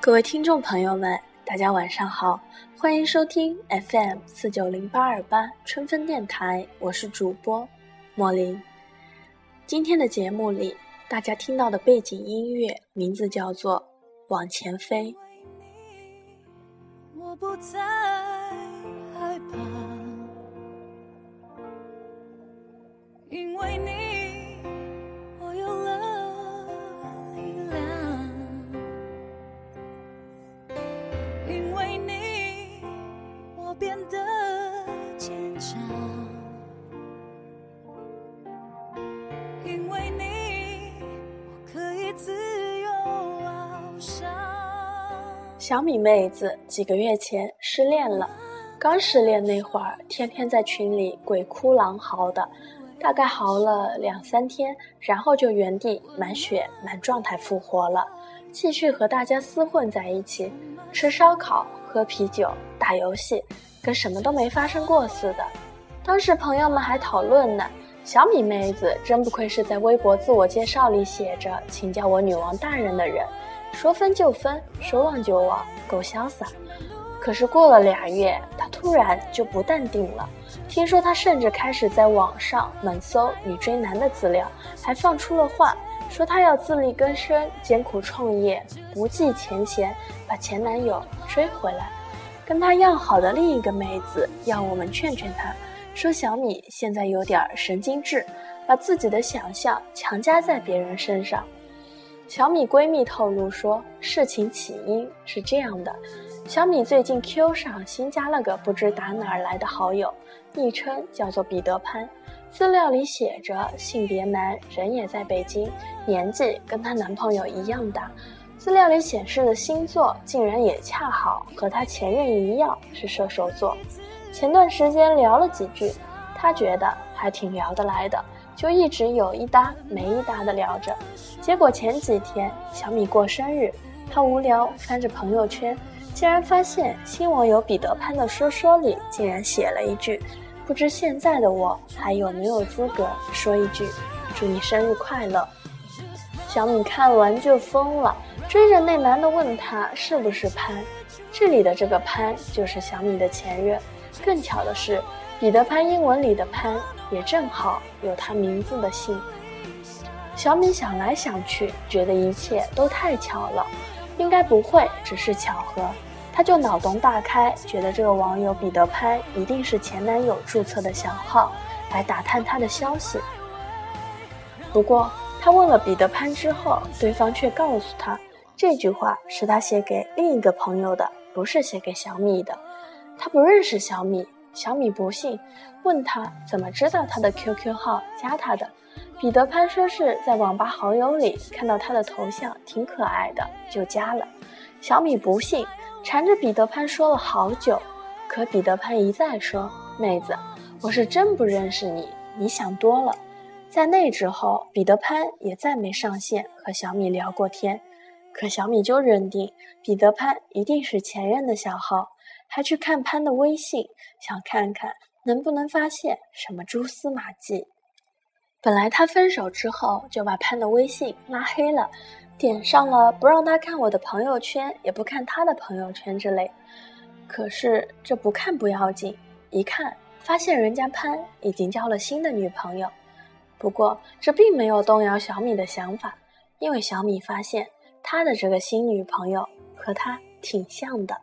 各位听众朋友们，大家晚上好，欢迎收听 FM 四九零八二八春分电台，我是主播莫林。今天的节目里，大家听到的背景音乐名字叫做《往前飞》。我不再小米妹子几个月前失恋了，刚失恋那会儿，天天在群里鬼哭狼嚎的，大概嚎了两三天，然后就原地满血满状态复活了，继续和大家厮混在一起，吃烧烤、喝啤酒、打游戏，跟什么都没发生过似的。当时朋友们还讨论呢，小米妹子真不愧是在微博自我介绍里写着“请叫我女王大人”的人。说分就分，说忘就忘，够潇洒。可是过了俩月，他突然就不淡定了。听说他甚至开始在网上猛搜女追男的资料，还放出了话，说他要自力更生，艰苦创业，不计前嫌，把前男友追回来。跟他要好的另一个妹子要我们劝劝他，说小米现在有点神经质，把自己的想象强加在别人身上。小米闺蜜透露说，事情起因是这样的：小米最近 Q 上新加了个不知打哪儿来的好友，昵称叫做彼得潘，资料里写着性别男，人也在北京，年纪跟她男朋友一样大，资料里显示的星座竟然也恰好和她前任一样是射手座。前段时间聊了几句，他觉得还挺聊得来的。就一直有一搭没一搭的聊着，结果前几天小米过生日，他无聊翻着朋友圈，竟然发现新网友彼得潘的说说里竟然写了一句：“不知现在的我还有没有资格说一句祝你生日快乐。”小米看完就疯了，追着那男的问他是不是潘，这里的这个潘就是小米的前任。更巧的是，彼得潘英文里的潘。也正好有他名字的姓。小米想来想去，觉得一切都太巧了，应该不会只是巧合。他就脑洞大开，觉得这个网友彼得潘一定是前男友注册的小号，来打探他的消息。不过他问了彼得潘之后，对方却告诉他，这句话是他写给另一个朋友的，不是写给小米的。他不认识小米。小米不信，问他怎么知道他的 QQ 号加他的。彼得潘说是在网吧好友里看到他的头像挺可爱的，就加了。小米不信，缠着彼得潘说了好久。可彼得潘一再说：“妹子，我是真不认识你，你想多了。”在那之后，彼得潘也再没上线和小米聊过天。可小米就认定彼得潘一定是前任的小号。还去看潘的微信，想看看能不能发现什么蛛丝马迹。本来他分手之后就把潘的微信拉黑了，点上了不让他看我的朋友圈，也不看他的朋友圈之类。可是这不看不要紧，一看发现人家潘已经交了新的女朋友。不过这并没有动摇小米的想法，因为小米发现他的这个新女朋友和他挺像的。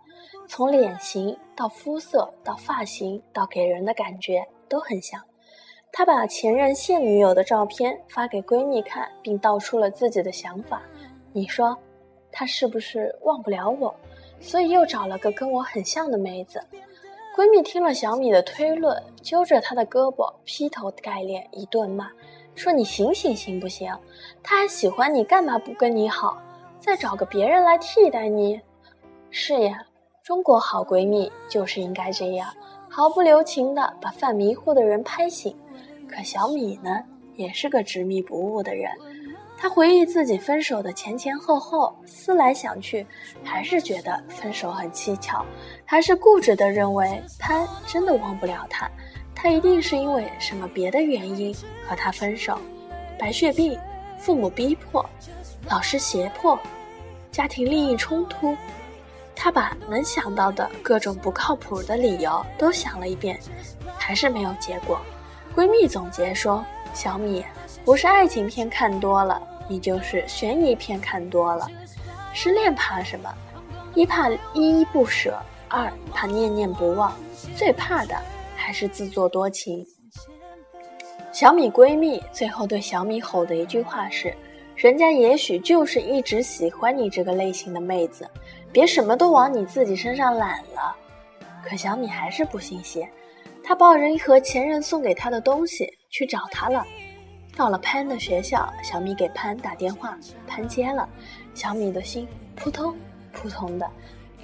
从脸型到肤色到发型到给人的感觉都很像。他把前任现女友的照片发给闺蜜看，并道出了自己的想法。你说，他是不是忘不了我，所以又找了个跟我很像的妹子？闺蜜听了小米的推论，揪着她的胳膊劈头盖脸一顿骂，说：“你醒醒行不行？他还喜欢你，干嘛不跟你好？再找个别人来替代你？”是呀。中国好闺蜜就是应该这样，毫不留情地把犯迷糊的人拍醒。可小米呢，也是个执迷不悟的人。她回忆自己分手的前前后后，思来想去，还是觉得分手很蹊跷，还是固执地认为潘真的忘不了她，他一定是因为什么别的原因和他分手。白血病、父母逼迫、老师胁迫。家庭利益冲突。她把能想到的各种不靠谱的理由都想了一遍，还是没有结果。闺蜜总结说：“小米，不是爱情片看多了，你就是悬疑片看多了。失恋怕什么？一怕依依不舍，二怕念念不忘，最怕的还是自作多情。”小米闺蜜最后对小米吼的一句话是：“人家也许就是一直喜欢你这个类型的妹子，别什么都往你自己身上揽了。”可小米还是不信邪，她抱着一盒前任送给她的东西去找他了。到了潘的学校，小米给潘打电话，潘接了，小米的心扑通扑通的。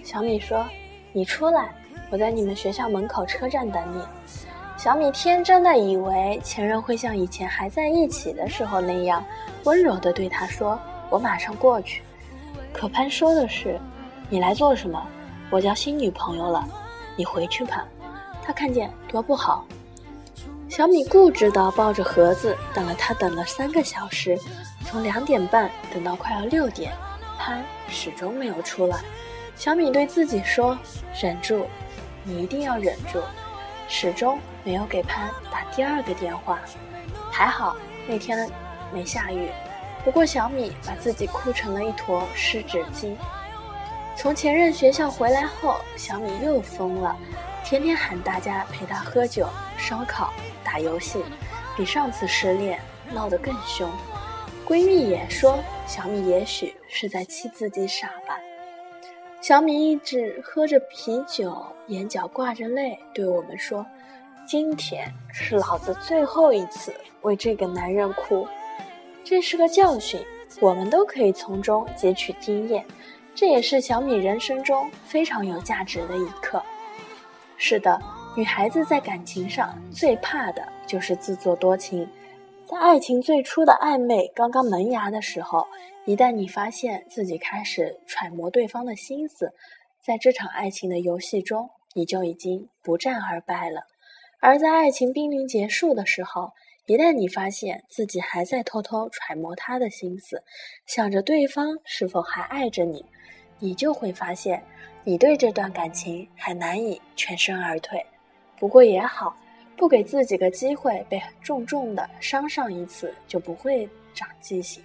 小米说：“你出来，我在你们学校门口车站等你。”小米天真的以为前任会像以前还在一起的时候那样温柔的对他说：“我马上过去。”可潘说的是：“你来做什么？我交新女朋友了，你回去吧。”他看见多不好。小米固执的抱着盒子等了他，等了三个小时，从两点半等到快要六点，潘始终没有出来。小米对自己说：“忍住，你一定要忍住。”始终没有给潘打第二个电话，还好那天没下雨。不过小米把自己哭成了一坨湿纸巾。从前任学校回来后，小米又疯了，天天喊大家陪他喝酒、烧烤、打游戏，比上次失恋闹得更凶。闺蜜也说，小米也许是在气自己傻吧。小米一直喝着啤酒，眼角挂着泪，对我们说：“今天是老子最后一次为这个男人哭。”这是个教训，我们都可以从中汲取经验。这也是小米人生中非常有价值的一课。是的，女孩子在感情上最怕的就是自作多情。在爱情最初的暧昧刚刚萌芽的时候。一旦你发现自己开始揣摩对方的心思，在这场爱情的游戏中，你就已经不战而败了。而在爱情濒临结束的时候，一旦你发现自己还在偷偷揣摩他的心思，想着对方是否还爱着你，你就会发现你对这段感情还难以全身而退。不过也好，不给自己个机会被重重的伤上一次，就不会长记性。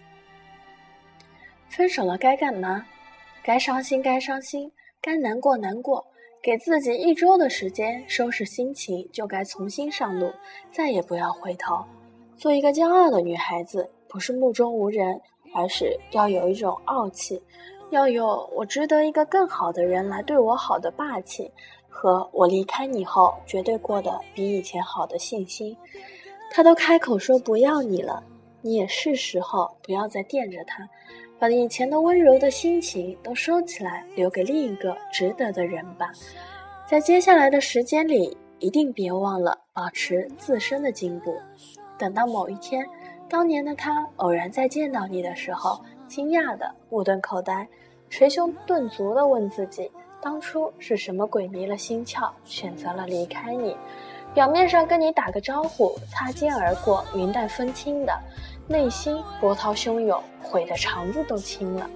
分手了该干嘛？该伤心该伤心，该难过难过。给自己一周的时间收拾心情，就该重新上路，再也不要回头。做一个骄傲的女孩子，不是目中无人，而是要有一种傲气，要有我值得一个更好的人来对我好的霸气，和我离开你后绝对过得比以前好的信心。他都开口说不要你了，你也是时候不要再惦着他。把以前的温柔的心情都收起来，留给另一个值得的人吧。在接下来的时间里，一定别忘了保持自身的进步。等到某一天，当年的他偶然再见到你的时候，惊讶的目瞪口呆，捶胸顿足的问自己：当初是什么鬼迷了心窍，选择了离开你？表面上跟你打个招呼，擦肩而过，云淡风轻的。内心波涛汹涌，悔得肠子都青了，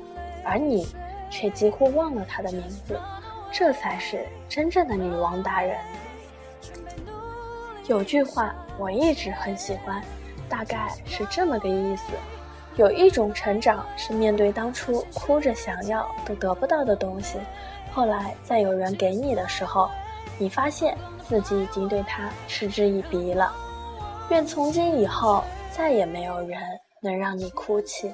而你却几乎忘了他的名字，这才是真正的女王大人。有句话我一直很喜欢，大概是这么个意思：有一种成长是面对当初哭着想要都得不到的东西，后来在有人给你的时候，你发现自己已经对他嗤之以鼻了。愿从今以后。再也没有人能让你哭泣。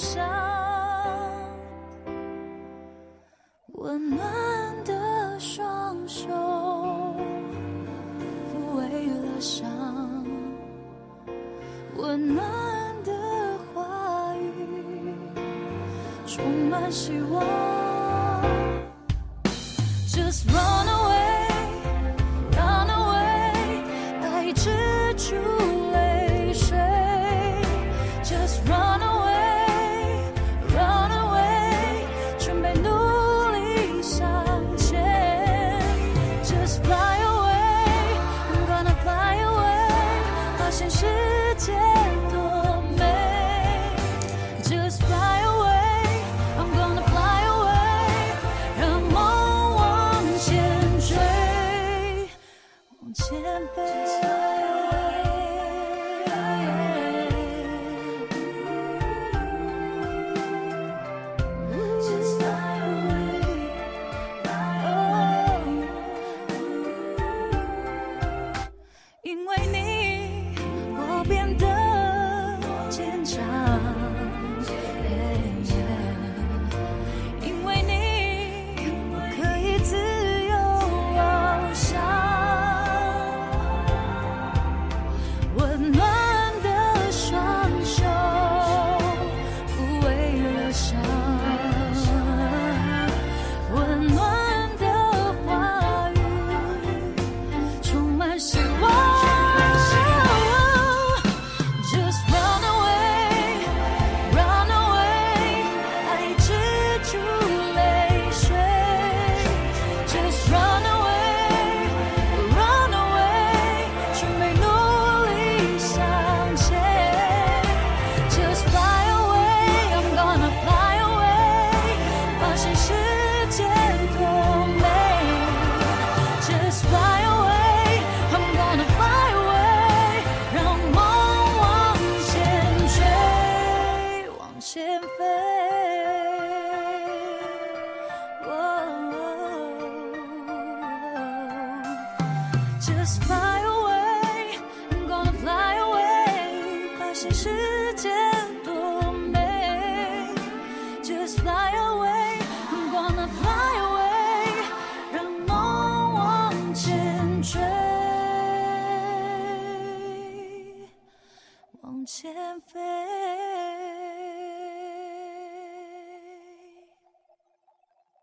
想温暖的双手抚慰了伤温暖的话语充满希望。